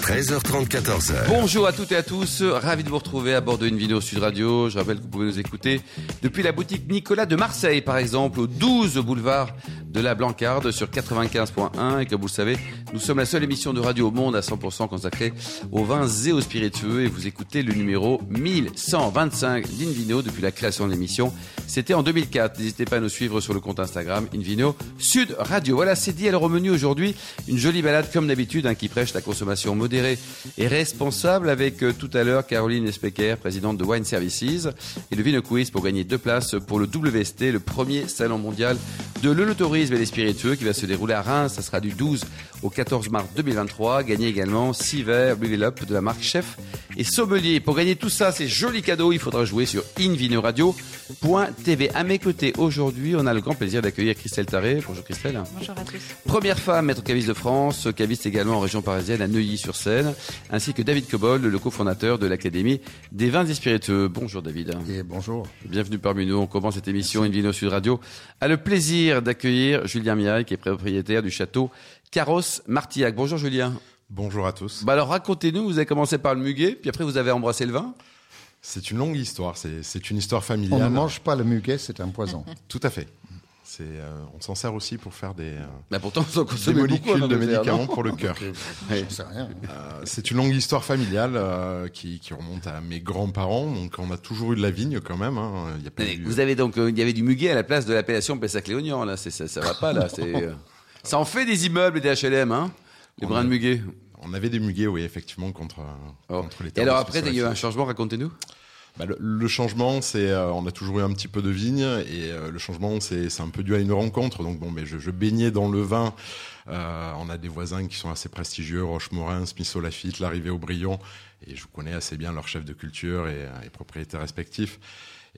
13h30, 14h. Bonjour à toutes et à tous, ravi de vous retrouver à bord de Invino Sud Radio. Je rappelle que vous pouvez nous écouter depuis la boutique Nicolas de Marseille, par exemple, au 12 boulevard de la Blancarde sur 95.1. Et comme vous le savez, nous sommes la seule émission de radio au monde à 100% consacrée aux vins et aux spiritueux. Et vous écoutez le numéro 1125 d'Invino depuis la création de l'émission. C'était en 2004. N'hésitez pas à nous suivre sur le compte Instagram Invino Sud Radio. Voilà, c'est dit. Alors au menu aujourd'hui, une jolie balade comme d'habitude hein, qui prêche la consommation modérée et responsable avec euh, tout à l'heure Caroline Especker, présidente de Wine Services, et le Vino Quiz pour gagner deux places pour le WST, le premier salon mondial de l'œnotourisme et des spiritueux qui va se dérouler à Reims. Ça sera du 12 au 14 mars 2023. Gagnez également 6 verres Blue Up de la marque Chef et Sommelier. Pour gagner tout ça, ces jolis cadeaux, il faudra jouer sur invinoradio.tv. À mes côtés, aujourd'hui, on a le grand plaisir d'accueillir Christelle Taré. Bonjour Christelle. Bonjour à tous. Première femme maître caviste de France, caviste également en région parisienne à Neuilly-sur-Seine, ainsi que David Cobol, le cofondateur de l'Académie des vins et spiritueux. Bonjour David. Et bonjour. Bienvenue parmi nous. On commence cette émission Invino Sud Radio. A le plaisir d'accueillir Julien Miaille, qui est propriétaire du château Carros Martillac. Bonjour Julien. Bonjour à tous. Bah alors racontez-nous, vous avez commencé par le muguet, puis après vous avez embrassé le vin C'est une longue histoire, c'est c'est une histoire On familiale. ne mange pas le muguet, c'est un poison. Tout à fait. C'est, euh, on s'en sert aussi pour faire des, euh, bah Pourtant, des consommez beaucoup. molécules en de médicaments pour le cœur. Euh, c'est une longue histoire familiale euh, qui, qui remonte à mes grands-parents. Donc on a toujours eu de la vigne quand même. hein. Il y a pas eu- Vous avez donc, euh, il y avait du muguet à la place de l'appellation Pessac-Léognan, là. Ça, ça va pas, là. Ça en fait des immeubles et des HLM, hein. Les brins de muguet. On avait des muguets, oui, effectivement, contre, Oh. contre les Et terres alors de après, il y a eu un changement, racontez-nous. Bah, le, le changement, c'est, euh, on a toujours eu un petit peu de vigne et euh, le changement, c'est, un peu dû à une rencontre. Donc bon, mais je, je baignais dans le vin. Euh, on a des voisins qui sont assez prestigieux, Rochemorin, Smith Lafitte, l'arrivée Aubryon, et je connais assez bien leurs chefs de culture et, euh, et propriétaires respectifs.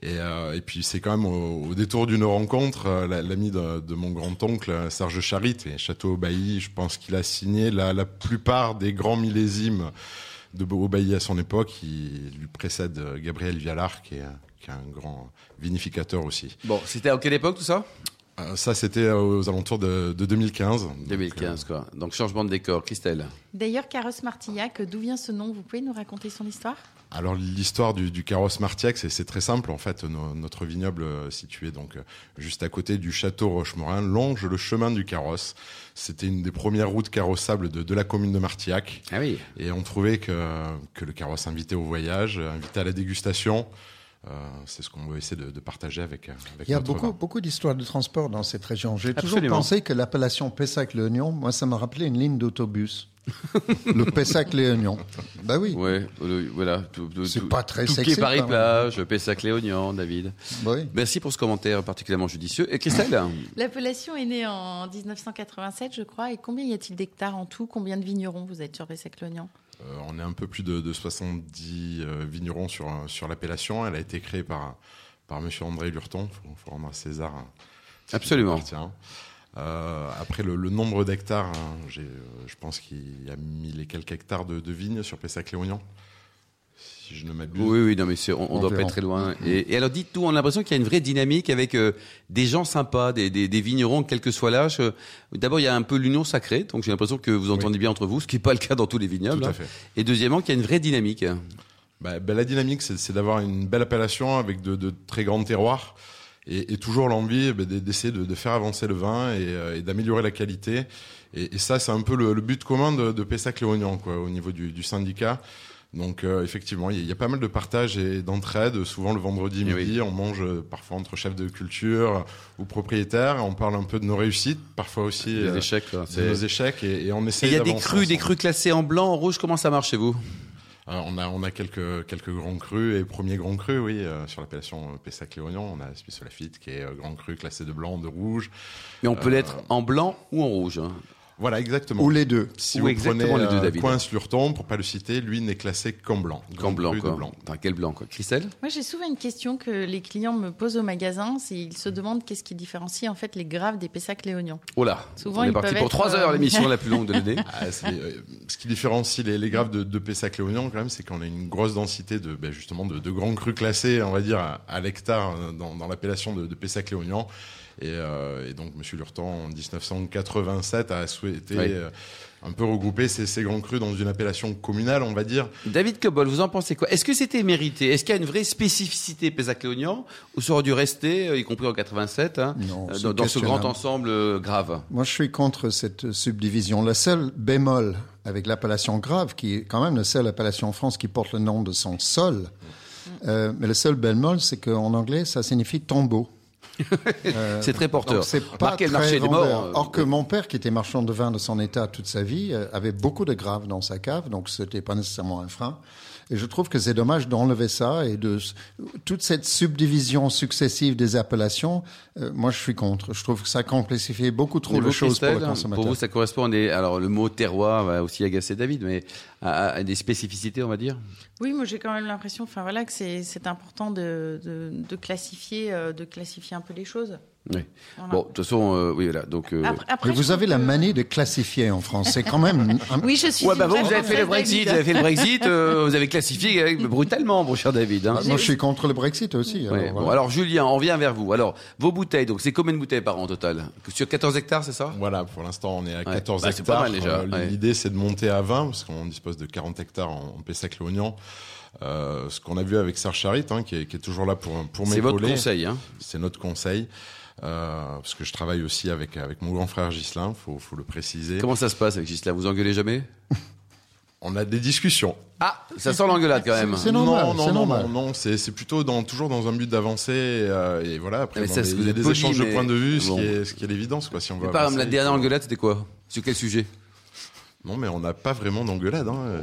Et, euh, et puis c'est quand même au, au détour d'une rencontre, euh, la- l'ami de, de mon grand-oncle euh, Serge Charit et Château Bailly, je pense qu'il a signé la, la plupart des grands millésimes de Aubailly à son époque. Il lui précède Gabriel Vialard, qui est, qui est un grand vinificateur aussi. Bon, c'était à quelle époque tout ça? Euh, ça, c'était aux alentours de, de 2015. Donc, 2015, quoi. Donc changement de décor. Christelle? D'ailleurs, Carros Martillac, d'où vient ce nom? Vous pouvez nous raconter son histoire? Alors l'histoire du, du carrosse Martiac, c'est très simple en fait. No- notre vignoble euh, situé donc euh, juste à côté du château Rochemorin longe le chemin du carrosse. C'était une des premières routes carrossables de, de la commune de Martillac. Ah oui. Et on trouvait que, que le carrosse invitait au voyage, invitait à la dégustation. Euh, c'est ce qu'on veut essayer de, de partager avec, avec Il y a beaucoup, vin. beaucoup d'histoires de transport dans cette région. J'ai toujours pensé que l'appellation Pessac-Léognan, moi, ça me rappelait une ligne d'autobus. le Pessac-Léognan. Bah oui. Ouais, euh, voilà. Tout, tout- C'est pas très tout sexy, Tout Paris quand même. plage, Pessac-Léognan, David. Bah oui. Merci pour ce commentaire particulièrement judicieux. Et Christelle L'appellation est née en 1987, je crois. Et combien y a-t-il d'hectares en tout? Combien de vignerons vous êtes sur Pessac-Lognan Euh, on est un peu plus de, de 70 euh, vignerons sur, euh, sur l'appellation. Elle a été créée par, par monsieur André Lurton. Il faut, faut rendre à César. qui Absolument. Euh, après le, le nombre d'hectares, hein, j'ai, euh, je pense qu'il y a 1000 et quelques hectares de, de vignes sur Pessac-Léognan. Si je ne m'abuse. Oui, oui, non, mais c'est- on, on doit pas être très loin. Et, et alors, dites-tout, on a l'impression qu'il y a une vraie dynamique avec euh, des gens sympas, des, des, des vignerons, quel que soit l'âge. D'abord, il y a un peu l'union sacrée, donc j'ai l'impression que vous entendez bien entre vous, ce qui n'est pas le cas dans tous les vignobles. Tout à hein. fait. Et deuxièmement, qu'il y a une vraie dynamique. Bah, bah, la dynamique, c'est c'est d'avoir une belle appellation avec de, de très grands terroirs et, et toujours l'envie bah, d- d'essayer de, de faire avancer le vin et, euh, et d'améliorer la qualité. Et, et ça, c'est un peu le, le but commun de, de Pessac-Léognan, quoi, au niveau du, du syndicat. Donc euh, effectivement, il y, a- il y a pas mal de partage et d'entraide. Souvent le vendredi Eh midi, on mange euh, parfois entre chefs de culture ou propriétaires. On parle un peu de nos réussites, parfois aussi euh, échecs, de nos échecs, et, et on essaie. il y a des crus, des crus classés en blanc, en rouge. Comment ça marche chez vous? On a on a quelques quelques grands crus et premiers grands crus oui euh, sur l'appellation euh, Pessac-Léognan on a Suisse Lafitte qui est euh, grand cru classé de blanc de rouge Mais on peut l'être en blanc ou en rouge. hein. Voilà exactement Ou les deux. si Ou vous exactement prenez les deux, euh, David. Coin Lurton pour pas le citer lui n'est classé qu'en blanc Qu'en blanc, quoi. de blanc Enfin, quel blanc, quoi. Christelle? Moi, j'ai souvent une question que les clients me posent au magasin. C'est ils se demandent qu'est-ce qui différencie en fait les graves des Pessac-Léognan. Oh là Souvent, On est ils parti pour être, trois heures, euh, l'émission la plus longue de l'année. Ah, euh, ce qui différencie les, les graves de, de Pessac-Léognan quand même, c'est qu'on a une grosse densité de, ben, justement, de, de grands crus classés, on va dire, à, à l'hectare euh, dans, dans l'appellation de, de Pessac-Léognan. Et, euh, et donc, Monsieur Lurton, en 1987, a souhaité Oui. euh, un peu regrouper ces, ces grands crus dans une appellation communale, on va dire. David Cobol, vous en pensez quoi? Est-ce que c'était mérité? Est-ce qu'il y a une vraie spécificité Pessac-Léognan ou ça aurait dû rester, euh, y compris en 87, hein, Non, dans, dans ce grand ensemble grave? Moi, je suis contre cette subdivision. Le seul bémol avec l'appellation grave, qui est quand même la seule appellation en France qui porte le nom de son sol, euh, mais le seul bémol, c'est qu'en anglais, ça signifie tombeau. Euh, C'est très porteur. c'est pas très marché des vendeur. morts, euh, Or que mon père, qui était marchand de vin de son état toute sa vie, euh, avait beaucoup de graves dans sa cave, donc c'était pas nécessairement un frein. Et je trouve que c'est dommage d'enlever ça et de toute cette subdivision successive des appellations. euh, moi, je suis contre. Je trouve que ça complexifie beaucoup trop de choses pour le consommateur. Pour vous, ça correspond à des, alors le mot terroir va aussi agacer David, mais à, à des spécificités, on va dire? Oui, moi j'ai quand même l'impression, enfin voilà, que c'est important de, de, de classifier, euh, de classifier un peu les choses. Oui. Voilà. Bon, de toute façon, euh, oui, voilà. Donc, euh, Après, après, Mais vous avez la manie de classifier en France. C'est quand même. un- Oui, je suis. Ouais, bah vous, vous avez fait le Brexit, David. vous avez fait le Brexit, euh, vous avez classifié euh, brutalement, mon cher David. Hein. Ah, Moi, je suis contre le Brexit aussi. Ouais, alors, bon, alors Julien, on vient vers vous. Alors, vos bouteilles, donc c'est combien de bouteilles par an au total? Sur 14 hectares, c'est ça? Voilà, pour l'instant, on est à 14 Bah, c'est hectares. pas mal, déjà, Euh, ouais. L'idée, c'est de monter à 20, parce qu'on dispose de 40 hectares en, en Pessac-Léognan. Euh, ce qu'on a vu avec Serge Charit, hein, qui, est, qui est toujours là pour, pour C'est votre m'épauler. conseil, hein C'est notre conseil. Euh, parce que je travaille aussi avec, avec mon grand frère Ghislain, faut, faut le préciser. Comment ça se passe avec Gisela Vous engueulez jamais? On a des discussions. Ah, ça sent l'engueulade quand même. C'est normal, non, non, c'est non, normal. non, non, c'est c'est plutôt dans, toujours dans un but d'avancer. euh, et voilà, après, ça, des- il y a des poli, échanges de points de vue, bon. ce, qui est, ce qui est l'évidence. Quoi, si on par exemple, la dernière engueulade, c'était quoi? Sur quel sujet? Non, mais on n'a pas vraiment d'engueulade. Hein.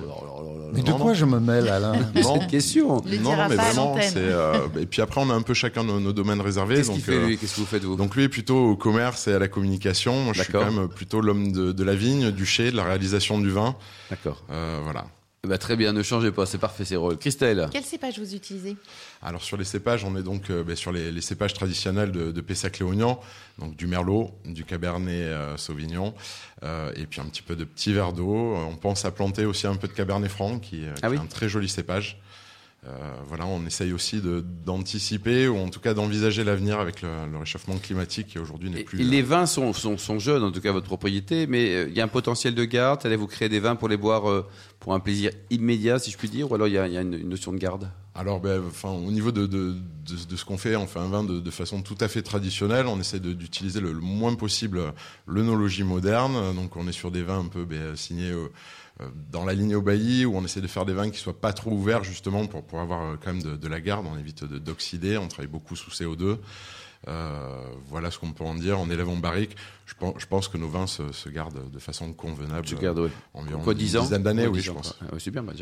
Mais de non, quoi non. je me mêle, Alain Non. Cette question. Non, mais vraiment, c'est. euh, et puis après, on a un peu chacun nos, nos domaines réservés. Qu'est-ce donc, qu'il fait euh, lui? Qu'est-ce que vous faites vous? donc lui est plutôt au commerce et à la communication. Moi, je suis quand même plutôt l'homme de, de la vigne, du chai, de la réalisation du vin. D'accord. Euh, voilà. Bah, très bien, ne changez pas, c'est parfait, c'est rôle. Christelle Quel cépage vous utilisez? Alors sur les cépages, on est donc euh, ben, sur les, les cépages traditionnels de, de Pessac-Léognan, donc du Merlot, du Cabernet euh, Sauvignon, euh, et puis un petit peu de petit verre d'eau. On pense à planter aussi un peu de Cabernet Franc, qui, euh, qui Ah oui est un très joli cépage. Euh, voilà, on essaye aussi d'anticiper ou en tout cas d'envisager l'avenir avec le, le réchauffement climatique qui aujourd'hui n'est plus. et euh, les vins sont, sont, sont jeunes, en tout cas votre propriété, mais euh, il y a un potentiel de garde. Allez-vous créer des vins pour les boire pour un plaisir immédiat, si je puis dire, ou alors il y a, il y a une notion de garde? Alors, ben, enfin, au niveau de, de, ce qu'on fait, on fait un vin de, façon tout à fait traditionnelle. On essaie d'utiliser le, moins possible l'œnologie moderne. Donc, on est sur des vins un peu ben, signés euh, euh, dans la ligne au bailli, où on essaie de faire des vins qui soient pas trop ouverts, justement, pour, pour avoir euh, quand même de, la garde. On évite de- d'oxyder. On travaille beaucoup sous CO2. Euh, voilà ce qu'on peut en dire. On élève en barrique. Je pense, je pense que nos vins se, se gardent de façon convenable. Je garde, oui. Environ Quoi, une 10 ans dizaine d'années, oui, 10 je ans, pense. Ah, ouais, super, bah.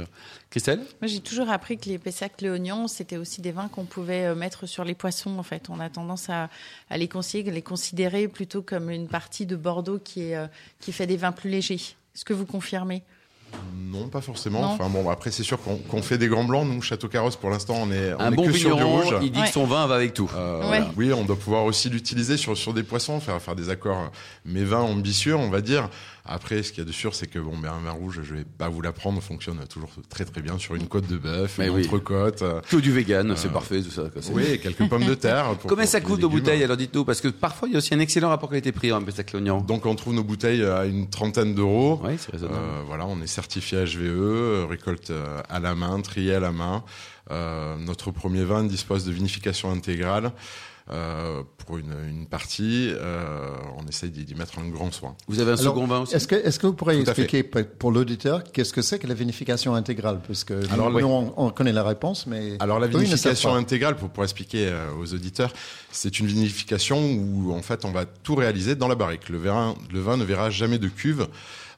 Christelle Moi, j'ai toujours appris que les Pessac Léognan, c'était aussi des vins qu'on pouvait euh, mettre sur les poissons. En fait, on a tendance à, à les conseiller, les considérer plutôt comme une partie de Bordeaux qui est euh, qui fait des vins plus légers. Est-ce que vous confirmez? Non, pas forcément. Non. Enfin bon, après c'est sûr qu'on fait des grands blancs. Nous, Château Carrosse, pour l'instant, on est, on Un est bon que sur du rouge. il dit Ouais. que son vin va avec tout. Euh, Ouais. voilà. Oui, on doit pouvoir aussi l'utiliser sur, sur des poissons, faire, faire des accords euh, mais vins ambitieux, on va dire. Après, ce qu'il y a de sûr, c'est que bon, ben, un vin rouge, je vais pas vous l'apprendre, fonctionne toujours très très bien sur une côte de bœuf, une oui. entrecôte. euh, Que du vegan, c'est parfait, tout ça. oui, et quelques pommes de terre. pour- Combien pour ça coûte nos bouteilles Alors dites-nous, parce que parfois il y a aussi un excellent rapport qualité-prix en Pessac Léognan. Donc on trouve nos bouteilles à une trentaine d'euros. Oui, c'est raisonnable. Euh, voilà, on est certifié HVE, euh, récolte euh, à la main, trié à la main. Euh, notre premier vin dispose de vinification intégrale. Euh, pour une, une partie, euh, on essaye d'y mettre un grand soin. Vous avez un Alors, second vin aussi? Est-ce que, vous pourriez expliquer pour l'auditeur qu'est-ce que c'est que la vinification intégrale? Parce que Alors, nous, oui. on, on connaît la réponse, mais Alors la vinification intégrale, pour, pour expliquer aux auditeurs, c'est une vinification où en fait on va tout réaliser dans la barrique. Le vin, le vin ne verra jamais de cuve.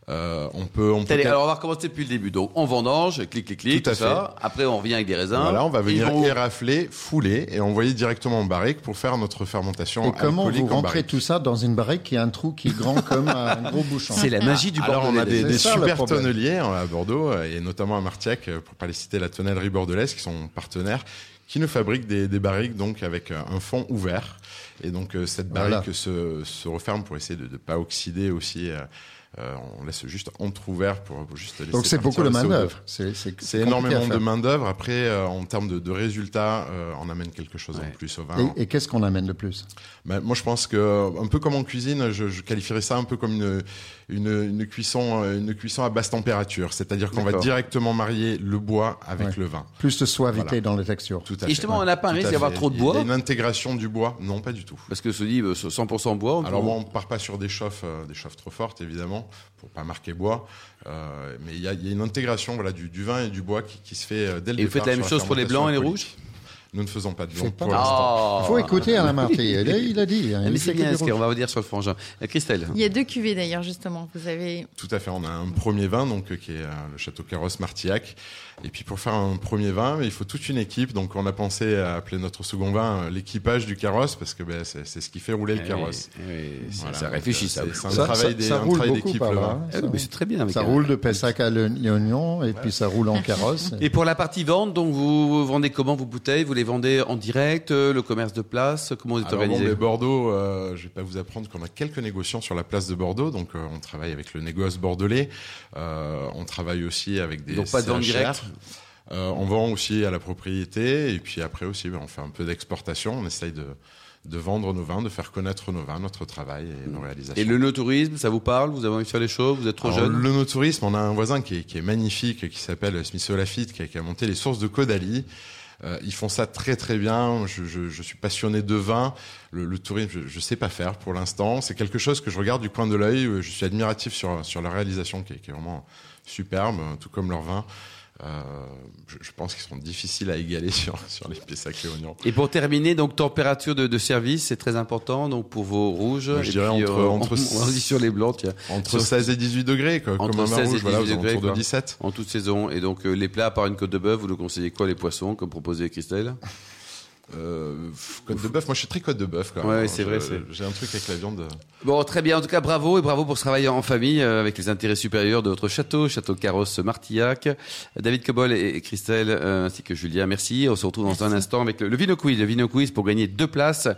Euh, on peut, on peut Allez, alors on va recommencer depuis le début. Donc on vendange, clic, clic, clic, Tout à ça. Après on revient avec des raisins. Voilà, on va venir vont- érafler, fouler et envoyer directement en barrique pour faire notre fermentation Et comment vous en rentrez tout ça dans une barrique qui a un trou qui est grand comme un gros bouchon C'est la magie du Alors on a des, ça, super tonneliers hein, à Bordeaux euh, et notamment à Martiac, euh, pour pas les citer, la tonnellerie bordelaise qui sont partenaires, qui nous fabriquent des, des barriques donc avec euh, un fond ouvert et donc euh, cette Voilà. barrique se, se referme pour essayer de ne pas oxyder aussi euh, Euh, on laisse juste entre-ouvert pour juste laisser Donc c'est beaucoup de le CO2. main-d'œuvre. C'est énormément de faire. main-d'œuvre. Après, euh, en termes de, de résultats, euh, on amène quelque chose Ouais. en plus au vin. Et, et qu'est-ce qu'on amène de plus? Ben, moi, je pense que un peu comme en cuisine, je, je qualifierais ça un peu comme une, une, une cuisson, euh, une cuisson à basse température. C'est-à-dire qu'on va directement marier le bois avec Ouais. le vin. Plus de suavité Voilà. dans les textures. Tout à Et fait. justement, on n'a pas un risque d'y avoir trop de Il y a bois une intégration du bois Non, pas du tout. Parce que se dit euh, 100% bois. on Alors bon, on part pas sur des chauffes, euh, des chauffes trop fortes évidemment, pour pas marquer bois. Euh, mais il y a, il y a une intégration voilà du, du vin et du bois qui, qui se fait dès le Et vous départ faites la même chose pour les blancs et les rouges Nous ne faisons pas de pas pour l'instant. Il faut écouter Alain Marty. Il a, dit. hein, il mais c'est bien ce qu'on va vous dire sur le frangin. Euh, Christelle Il y a deux cuvées d'ailleurs justement. Vous avez Tout à fait. On a un premier vin donc euh, qui est euh, le château Carrosse Martillac. Et puis pour faire un premier vin, il faut toute une équipe. Donc on a pensé à appeler notre second vin euh, l'équipage du carrosse parce que ben, c'est c'est ce qui fait rouler le Eh carrosse. oui, eh oui, ça- Voilà, ça donc, réfléchit ça. c'est- un Ça- travail d'équipe hein, Ah oui, c'est très bien. avec Ça un- roule de Pessac à l'oignon et puis ça roule en carrosse. Et pour la partie vente, donc vous vendez comment vos bouteilles? Vous les vendez en direct, euh, le commerce de place? Comment vous êtes Alors bon, organisé? mais Bordeaux, euh, je vais pas vous apprendre qu'on a quelques négociants sur la place de Bordeaux. Donc euh, on travaille avec le négoce bordelais. Euh, on travaille aussi avec des Donc pas de vente directe? Euh, on vend aussi à la propriété et puis après aussi ben, on fait un peu d'exportation. On essaye de, de vendre nos vins, de faire connaître nos vins, notre travail et nos réalisations. Et le no-tourisme, ça vous parle? Vous avez envie de faire les choses? Vous êtes trop Alors, jeune? Le no-tourisme, on a un voisin qui est, qui est magnifique, qui s'appelle Smith Lafitte, qui a, qui a monté les sources de Caudalie. Euh, ils font ça très très bien. Je, je, je suis passionné de vin. Le, le tourisme, je, je sais pas faire pour l'instant. C'est quelque chose que je regarde du coin de l'œil. Je suis admiratif sur sur la réalisation qui est, qui est vraiment superbe, tout comme leur vin. Euh, je, je pense qu'ils seront difficiles à égaler sur sur les Pessac et oignons. Et pour terminer, donc température de, de service, c'est très important donc pour vos rouges. Je Et dirais puis, entre- euh, entre- on, on dit sur les blancs, tiens, Entre Sur- 16 et 18 degrés, quoi, Entre comme un 16 vin et rouge, voilà, 18 aux degrés, de quoi. 17. en toute saison. Et donc euh, les plats, à part une côte de bœuf, vous nous conseillez quoi Les poissons, comme proposé Christelle? Euh, de bœuf, moi je suis très côte de bœuf quand même. Ouais, hein. c'est vrai, c'est- J'ai un truc avec la viande. Bon, très bien. En tout cas, bravo et bravo pour ce travail en famille euh, avec les intérêts supérieurs de votre château, château Carrosse Martillac. David Cobol et Christelle euh, ainsi que Julia, merci. On se retrouve dans un instant avec le, le Vino Quiz. Le Vino Quiz pour gagner deux places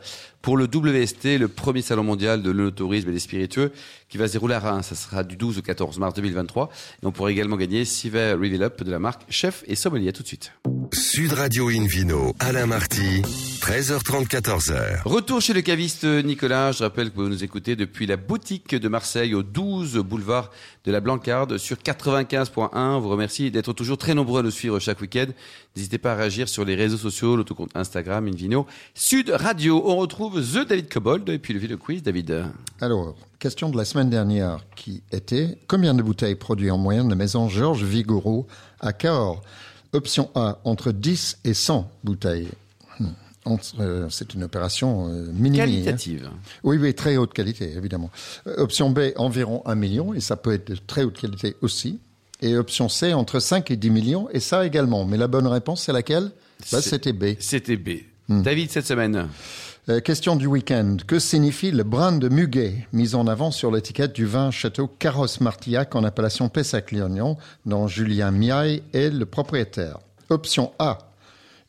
pour le WST, le premier salon mondial de l'œnotourisme et des spiritueux qui va se dérouler à Reims. Ça sera du 12 au 14 mars 2023. Et on pourra également gagner six verres Reveal Up de la marque Chef et Sommelier. À tout de suite. Sud Radio Invino, Alain Marty, 13h30, 14h. Retour chez le caviste Nicolas. Je rappelle que vous nous écoutez depuis la boutique de Marseille au 12 boulevard de la Blancarde sur 95.1. On vous remercie d'être toujours très nombreux à nous suivre chaque week-end. N'hésitez pas à réagir sur les réseaux sociaux, l'autocompte Instagram, Invino, Sud Radio. On retrouve The David Cobold et puis le Ville Quiz. David. Alors, question de la semaine dernière qui était combien de bouteilles produit en moyenne la maison Georges Vigouroux à Cahors? Option A, entre 10 et 100 bouteilles. Entre, euh, C'est une opération euh, minimum. Qualitative. Oui, oui, très haute qualité, évidemment. Euh, option B, environ 1 million, et ça peut être de très haute qualité aussi. Et option C, entre 5 et 10 millions, et ça également. Mais la bonne réponse, c'est laquelle? Bah, C'était B. C'était B. David, cette semaine. Euh, question du week-end. Que signifie le brin de muguet? Mis en avant sur l'étiquette du vin Château Carrosse Martillac en appellation Pessac-Lignon, dont Julien Miaille est le propriétaire Option A.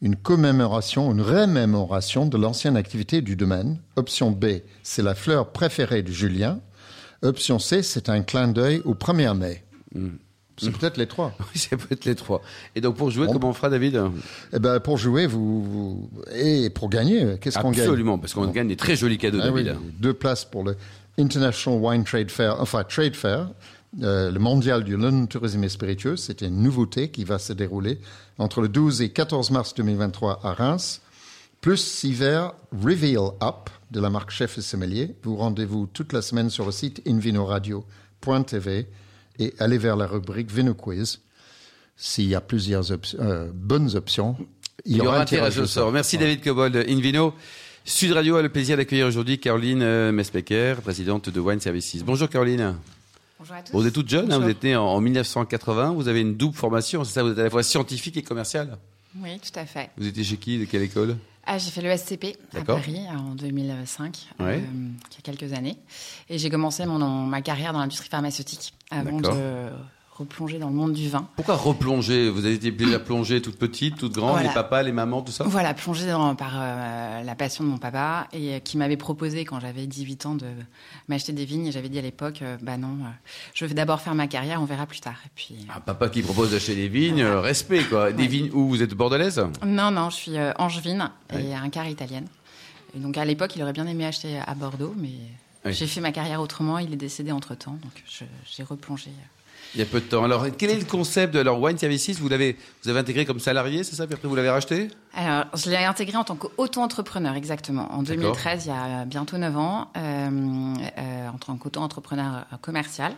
Une commémoration, une rémémoration de l'ancienne activité du domaine. Option B. C'est la fleur préférée de Julien. Option C. C'est un clin d'œil au 1er mai. C'est peut-être les trois. Oui, c'est peut-être les trois. Et donc, pour jouer, Bon. comment on fera, David? Eh ben, pour jouer, vous, vous- et pour gagner, qu'est-ce qu'on gagne? Absolument, parce qu'on gagne des très jolis cadeaux, Ah oui, David. deux places pour le International Wine Trade Fair, enfin Trade Fair, euh, le mondial du tourisme et spiritueux. C'est une nouveauté qui va se dérouler entre le 12 et 14 mars 2023 à Reims. Plus verres Reveal Up de la marque Chef et Sommelier. Vous rendez-vous toute la semaine sur le site invinoradio.tv et allez vers la rubrique Vino Quiz. S'il y a plusieurs euh, bonnes options, Il y aura un tirage au sort. Merci David Cobold. Invino. Sud Radio a le plaisir d'accueillir aujourd'hui Caroline euh, Mespecker, présidente de Wine Services. Bonjour Caroline. Bonjour à tous. Vous êtes toute jeune, hein, vous êtes née en, en 1980, vous avez une double formation, c'est ça, vous êtes à la fois scientifique et commercial. Oui, tout à fait. Vous étiez chez qui, de quelle école? Ah, j'ai fait le SCP à. Paris en 2005, Ouais. euh, il y a quelques années. Et j'ai commencé mon, ma carrière dans l'industrie pharmaceutique avant de replonger dans le monde du vin. Pourquoi replonger? Vous avez été déjà plongée toute petite, toute grande, Voilà. les papas, les mamans, tout ça? Voilà, plongée dans, par euh, la passion de mon papa et euh, qui m'avait proposé quand j'avais 18 ans de m'acheter des vignes. Et j'avais dit à l'époque, euh, bah non, euh, je vais d'abord faire ma carrière, on verra plus tard. Et puis, Un papa qui propose d'acheter des vignes, respect quoi. Des Ouais. vignes où vous êtes bordelaise? Non, non, je suis angevine Ouais. et un quart italienne. Et donc à l'époque, il aurait bien aimé acheter à Bordeaux, mais Oui. j'ai fait ma carrière autrement. Il est décédé entre temps, donc j'ai replongé. Il y a peu de temps. Alors, quel est le concept de leur Wine Services Vous l'avez, vous avez intégré comme salarié, c'est ça Puis après, vous l'avez racheté? Alors, je l'ai intégré en tant qu'auto-entrepreneur, exactement. En 2013, il y a bientôt 9 ans, euh, euh, en tant qu'auto-entrepreneur commercial.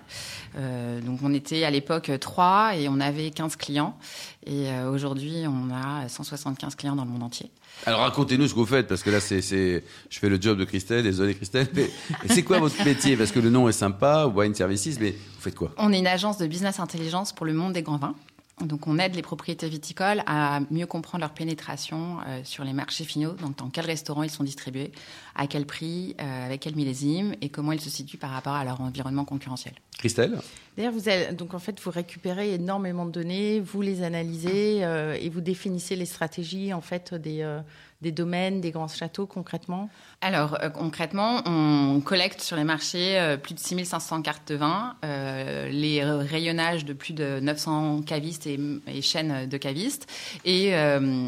Euh, donc, on était à l'époque 3 et on avait 15 clients. Et euh, aujourd'hui, on a 175 clients dans le monde entier. Alors, racontez-nous ce que vous faites, parce que là, c'est, je fais le job de Christelle, désolé Christelle, mais, mais c'est quoi votre métier? Parce que le nom est sympa, Wine Services, mais vous faites quoi? On est une agence de business intelligence pour le monde des grands vins. Donc, on aide les propriétés viticoles à mieux comprendre leur pénétration euh, sur les marchés finaux, donc dans quels restaurants ils sont distribués, à quel prix, euh, avec quel millésime et comment ils se situent par rapport à leur environnement concurrentiel. Christelle? D'ailleurs, vous donc en fait, vous récupérez énormément de données, vous les analysez euh, et vous définissez les stratégies en fait des, euh, des domaines, des grands châteaux concrètement. Alors, euh, concrètement, on collecte sur les marchés plus de 6500 cartes de vin, les rayonnages de plus de 900 cavistes et, chaînes de cavistes, et,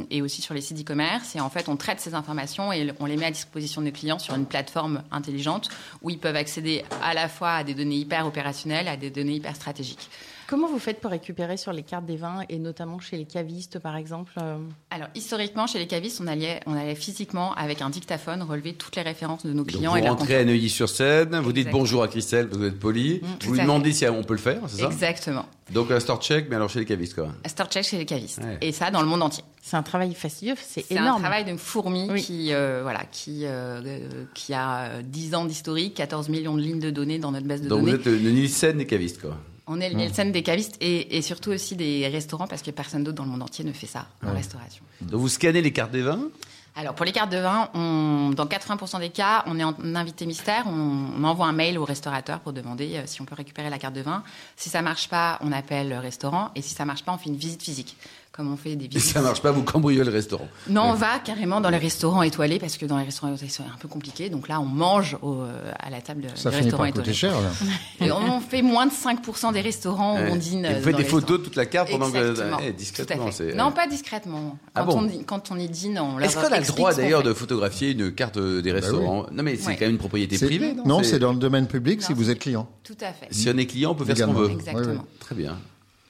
et aussi sur les sites e-commerce. Et en fait, on traite ces informations et on les met à disposition des clients sur une plateforme intelligente où ils peuvent accéder à la fois à des données hyper opérationnelles, à des données hyper stratégiques. Comment vous faites pour récupérer sur les cartes des vins et notamment chez les cavistes par exemple euh, Alors, historiquement, chez les cavistes, on allait, on allait physiquement, avec un dictaphone, relever toutes les références de nos Donc, clients vous et rentrez à Neuilly-sur-Seine, vous dites bonjour à Christelle, parce que vous êtes poli, Mm, vous lui demandez si on peut le faire, c'est ça? Exactement. Donc un store check, mais alors chez les cavistes quoi. Store check chez les cavistes. Ouais. Et ça, dans le monde entier. C'est un travail fastidieux, c'est C'est un énorme. travail de fourmi Oui. qui, euh, voilà, qui, euh, qui a euh, 10 ans d'historique, 14 millions de lignes de données dans notre base de Donc vous données. êtes le Nielsen des cavistes quoi. On est le Nielsen des cavistes et, et surtout aussi des restaurants parce que personne d'autre dans le monde entier ne fait ça en restauration. Donc vous scannez les cartes des vins Alors pour les cartes de vin, on, dans 80% des cas, on est en invité mystère, on, on envoie un mail au restaurateur pour demander euh, si on peut récupérer la carte de vin. Si ça marche pas, on appelle le restaurant et si ça marche pas, on fait une visite physique. Comme on fait des Et visites. ça marche pas, vous cambriolez le restaurant. Non, on va carrément dans les restaurants étoilés parce que dans les restaurants étoilés, c'est un peu compliqué. Donc là, on mange au- euh, à la table Ça du finit restaurant par coûter étoilé. cher. Là. Et on fait moins de 5% des restaurants où on dîne. Et euh, vous faites dans des photos restaurants. de toute la carte pendant que Exactement. eh, Tout à discrètement. fait. Non, pas discrètement. Ah Quand, bon on, y- quand on y dîne, on Est-ce qu'on a le droit d'ailleurs de photographier une carte euh, des restaurants Non mais c'est Ouais. quand même une propriété privée. Non, c'est dans le domaine public si vous êtes client. Tout à fait. Si on est client, on peut faire ce qu'on veut. Exactement. Très bien.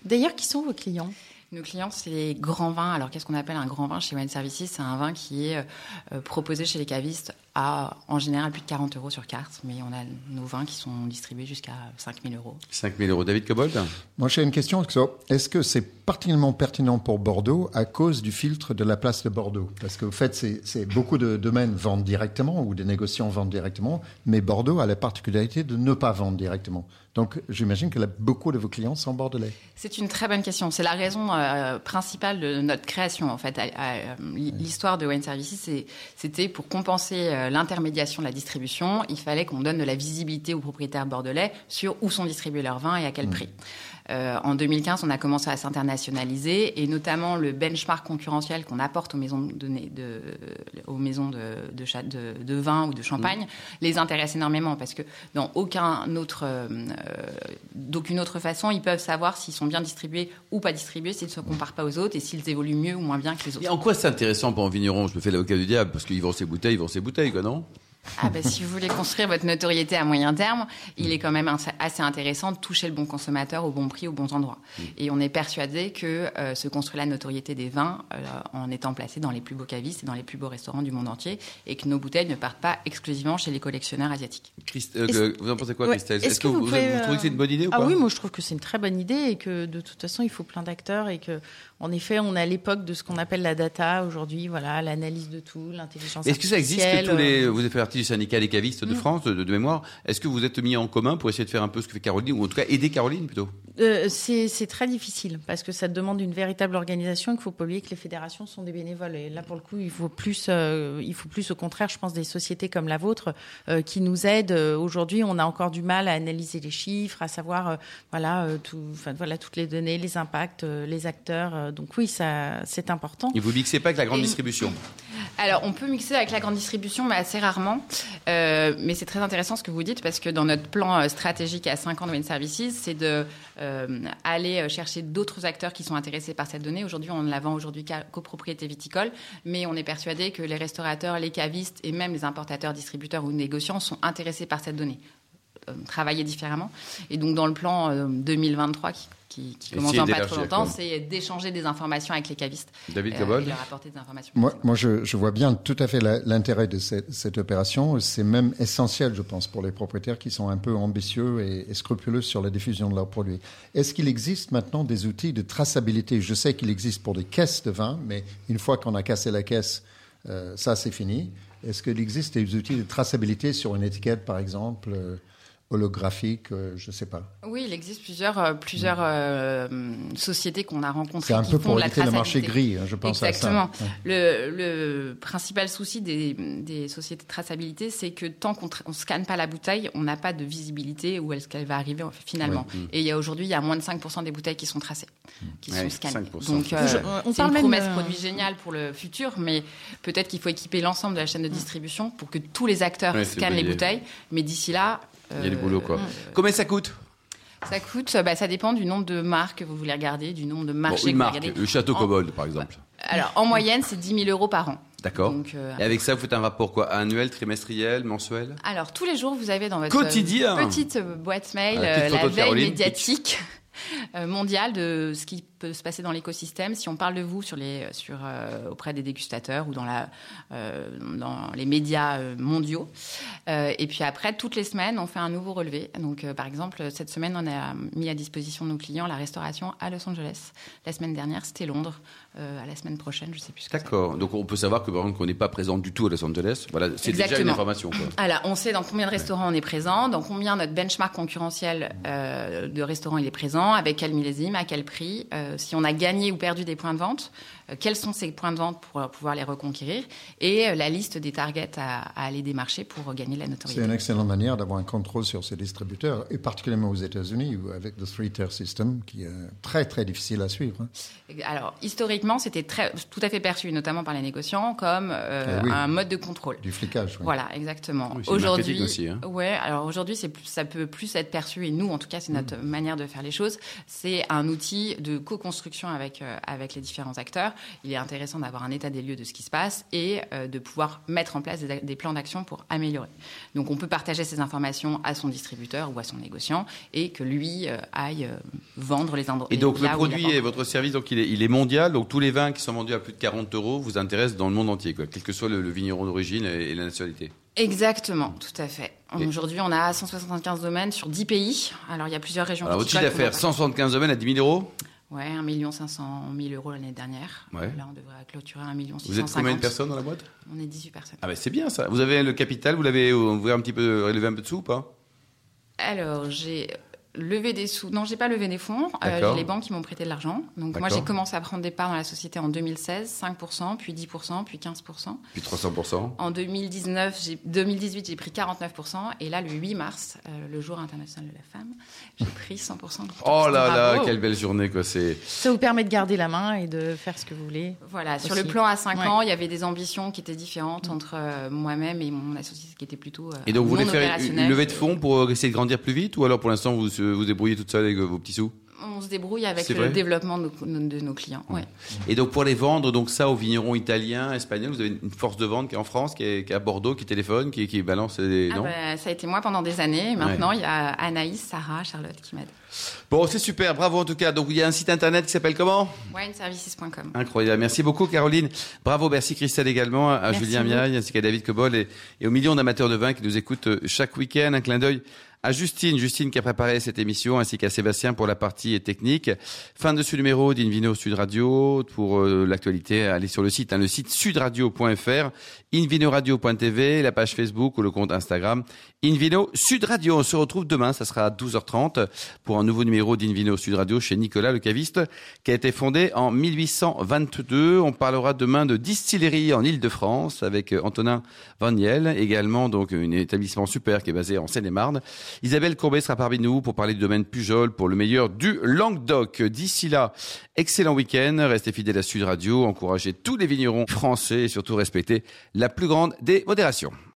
D'ailleurs, qui sont vos clients? Nos clients, c'est les grands vins. Alors, qu'est-ce qu'on appelle un grand vin chez Wine Services? C'est un vin qui est euh, proposé chez les cavistes à, en général, plus de 40 euros sur carte. Mais on a nos vins qui sont distribués jusqu'à 5000 euros. 5000 euros. David Cobold Moi, j'ai une question. Est-ce que c'est particulièrement pertinent pour Bordeaux à cause du filtre de la place de Bordeaux? Parce que, au fait, c'est c'est- beaucoup de domaines vendent directement ou des négociants vendent directement, mais Bordeaux a la particularité de ne pas vendre directement. Donc, j'imagine que là, beaucoup de vos clients sont bordelais. C'est une très bonne question. C'est la raison euh, principale de notre création. En fait, euh, l'histoire de Wine Services, c'était pour compenser euh, l'intermédiation de la distribution. Il fallait qu'on donne de la visibilité aux propriétaires bordelais sur où sont distribués leurs vins et à quel prix. Euh, en 2015, on a commencé à s'internationaliser et notamment le benchmark concurrentiel qu'on apporte aux maisons de, de, aux maisons de, vin ou de champagne les intéresse énormément parce que dans aucun autre, euh, euh, d'aucune autre façon, ils peuvent savoir s'ils sont bien distribués ou pas distribués s'ils ne se comparent pas aux autres et s'ils évoluent mieux ou moins bien que les Et autres. en quoi c'est intéressant pour un vigneron? Je me fais l'avocat du diable parce qu'ils vendent ses bouteilles, ils vendent ses bouteilles, quoi, non? Ah ben, si vous voulez construire votre notoriété à moyen terme, il est quand même assez intéressant de toucher le bon consommateur au bon prix, aux bons endroits. Et on est persuadé que euh, se construire la notoriété des vins euh, en étant placé dans les plus beaux cavistes et dans les plus beaux restaurants du monde entier, et que nos bouteilles ne partent pas exclusivement chez les collectionneurs asiatiques. Christ- euh, Vous en pensez quoi, Ouais. Christelle? Est-ce que vous vous, pouvez, vous trouvez que c'est une bonne idée ou Ah pas? oui, moi je trouve que c'est une très bonne idée et que de toute façon il faut plein d'acteurs et que en effet on est à l'époque de ce qu'on appelle la data aujourd'hui, voilà, l'analyse de tout, l'intelligence Est-ce que ça existe que artificielle, tous les vous avez fait partie du syndicat des cavistes de France, de, de mémoire. Est-ce que vous êtes mis en commun pour essayer de faire un peu ce que fait Caroline, ou en tout cas aider Caroline plutôt? Euh, c'est très difficile parce que ça demande une véritable organisation. Il ne faut pas oublier que les fédérations sont des bénévoles. Et là, pour le coup, il faut plus, euh, il faut plus au contraire, je pense, des sociétés comme la vôtre euh, qui nous aident. Euh, Aujourd'hui, on a encore du mal à analyser les chiffres, à savoir, voilà, tout, enfin, voilà, toutes les données, les impacts, les acteurs. Donc oui, ça, c'est important. Et vous mixez pas avec la grande Et- distribution? Alors, on peut mixer avec la grande distribution, mais assez rarement. Euh, mais c'est très intéressant ce que vous dites, parce que dans notre plan euh, stratégique à 5 ans de Wine Services, c'est de euh, aller euh, chercher d'autres acteurs qui sont intéressés par cette donnée. Aujourd'hui, on ne la vend aujourd'hui qu'à copropriété viticole, mais on est persuadé que les restaurateurs, les cavistes et même les importateurs, distributeurs ou négociants sont intéressés par cette donnée. Euh, travailler différemment. Et donc, dans le plan euh, 2023 qui, qui, qui commence dans pas trop longtemps, c'est d'échanger des informations avec les cavistes David euh, Cobol et leur apporter des informations. Moi, moi je, je vois bien tout à fait l'intérêt de cette, cette opération. C'est même essentiel, je pense, pour les propriétaires qui sont un peu ambitieux et, et scrupuleux sur la diffusion de leurs produits. Est-ce qu'il existe maintenant des outils de traçabilité? Je sais qu'il existe pour des caisses de vin, mais une fois qu'on a cassé la caisse, euh, ça c'est fini. Est-ce qu'il existe des outils de traçabilité sur une étiquette, par exemple, euh, holographique euh, Je ne sais pas. Oui, il existe plusieurs, euh, plusieurs euh, sociétés qu'on a rencontrées. C'est un qui peu font pour éviter le marché gris, hein, je pense Exactement. à ça. Le, le principal souci des, des sociétés de traçabilité, c'est que tant qu'on ne scanne pas la bouteille, on n'a pas de visibilité où est-ce qu'elle va arriver finalement. Et il y a aujourd'hui, il y a moins de 5% des bouteilles qui sont tracées, qui Ouais, sont scannées. 5%. Donc, euh, Je- on c'est une même, promesse produit géniale pour le futur, mais peut-être qu'il faut équiper l'ensemble de la chaîne de distribution pour que tous les acteurs Ouais, scannent les bouteilles. Mais d'ici là, Il y a du euh, boulot quoi. Combien ça coûte? Ça coûte, bah, ça dépend du nombre de marques que vous voulez regarder, du nombre de Bon, marchés Une que vous marque, regardez. le Château En- Cobold par exemple. Alors, en moyenne, c'est 10 000 euros par an. D'accord. Euh, Et avec ça, vous faites un rapport quoi? Annuel, trimestriel, mensuel? Alors, tous les jours, vous avez dans votre Quotidien. euh, petite boîte mail Ah, la euh, la veille Caroline. médiatique mondiale de ce qui peut se passer dans l'écosystème. Si on parle de vous euh, auprès des dégustateurs ou dans, euh, les médias euh, mondiaux. Euh, et puis après, toutes les semaines, on fait un nouveau relevé. Donc, euh, par exemple, cette semaine, on a mis à disposition de nos clients la restauration à Los Angeles. La semaine dernière, c'était Londres. Euh, à la semaine prochaine, je sais plus. D'accord. Donc on peut savoir que par exemple qu'on n'est pas présent du tout à Los Angeles. Voilà, c'est déjà une information. Quoi. Alors, on sait dans combien de restaurants on est présent, dans combien notre benchmark concurrentiel euh, de restaurants il est présent, avec quel millésime, à quel prix, euh, si on a gagné ou perdu des points de vente, quels sont ces points de vente pour euh, pouvoir les reconquérir, et euh, la liste des targets à, à aller démarcher pour euh, gagner de la C'est notoriété. une excellente manière d'avoir un contrôle sur ces distributeurs, et particulièrement aux États-Unis, où avec le three-tier system, qui est très très difficile à suivre. hein. Alors, historiquement, c'était très, tout à fait perçu, notamment par les négociants, comme euh, Eh oui. un mode de contrôle. Du flicage. oui. Voilà, exactement. Oui, c'est aujourd'hui, aussi, hein. ouais. Alors aujourd'hui, c'est plus- ça peut plus être perçu et nous, en tout cas, c'est notre manière de faire les choses. C'est un outil de co-construction avec euh, avec les différents acteurs. Il est intéressant d'avoir un état des lieux de ce qui se passe et euh, de pouvoir mettre en place des, des plans d'action pour améliorer. Donc, on peut partager ces informations à son distributeur ou à son négociant et que lui euh, aille euh, vendre les endroits. Et donc le produit et votre service, donc il est, il est mondial. Donc tous les vins qui sont vendus à plus de 40 euros vous intéressent dans le monde entier, quoi, quel que soit le, le vigneron d'origine et, et la nationalité. Exactement, tout à fait. Aujourd'hui, on a 175 domaines sur 10 pays. Alors, il y a plusieurs régions. Alors votre chiffre d'affaires, va 175 domaines à 10 000 euros? Ouais, 1 500 000 euros l'année dernière. Ouais. Là, on devrait clôturer 1 million Vous êtes combien de personnes dans la boîte? On est 18 personnes. Ah ben c'est bien ça. Vous avez le capital, vous l'avez ouvert un petit peu, relevé un peu de sous ou pas? Alors, j'ai levé des sous. Non, j'ai pas levé des fonds. Euh, j'ai les banques qui m'ont prêté de l'argent. Donc, moi, j'ai commencé à prendre des parts dans la société en 2016, 5%, puis 10%, puis 15%. Puis 300%. En 2019, j'ai, 2018, j'ai pris 49%. Et là, le 8 mars, euh, le jour international de la femme, j'ai pris 100%. Donc, Oh là là, quelle belle journée quoi. C'est Ça vous permet de garder la main et de faire ce que vous voulez. Voilà, sur le plan à 5 Ouais. ans, il y avait des ambitions qui étaient différentes entre euh, moi-même et mon associé qui était plutôt euh, Et donc vous voulez faire une- levée de fonds pour essayer de grandir plus vite ou alors pour l'instant vous vous débrouillez toute seule avec vos petits sous On se débrouille avec le développement de nos, de nos clients. Ouais. Et donc pour les vendre, donc ça aux vignerons italiens, espagnols, vous avez une force de vente qui est en France, qui est, qui est à Bordeaux, qui téléphone, qui, qui balance les... Ah bah, ça a été moi pendant des années. Et maintenant, il y a Anaïs, Sarah, Charlotte qui m'aident. Bon, c'est super, bravo en tout cas. Donc il y a un site internet qui s'appelle comment? Wineservices.com. Incroyable. Merci beaucoup Caroline. Bravo, merci Christelle également, à Merci Julien. Miaille ainsi qu'à David Cobol et, et aux millions d'amateurs de vin qui nous écoutent euh, chaque week-end. Un clin d'œil à Justine, Justine qui a préparé cette émission, ainsi qu'à Sébastien pour la partie technique. Fin de ce numéro d'Invino Sud Radio. Pour euh, l'actualité, allez sur le site, hein, le site sudradio.fr, invinoradio.tv, la page Facebook ou le compte Instagram Invino Sud Radio. On se retrouve demain, ça sera à 12h30 pour un nouveau numéro d'Invino Sud Radio chez Nicolas le caviste qui a été fondé en 1822. On parlera demain de distillerie en Ile-de-France avec euh, Antonin Vaniel, également donc un établissement super qui est basé en Seine-et-Marne. Isabelle Courbet sera parmi nous pour parler du domaine Pujol pour le meilleur du Languedoc. D'ici là, excellent week-end, restez fidèles à Sud Radio, encouragez tous les vignerons français et surtout respectez la plus grande des modérations.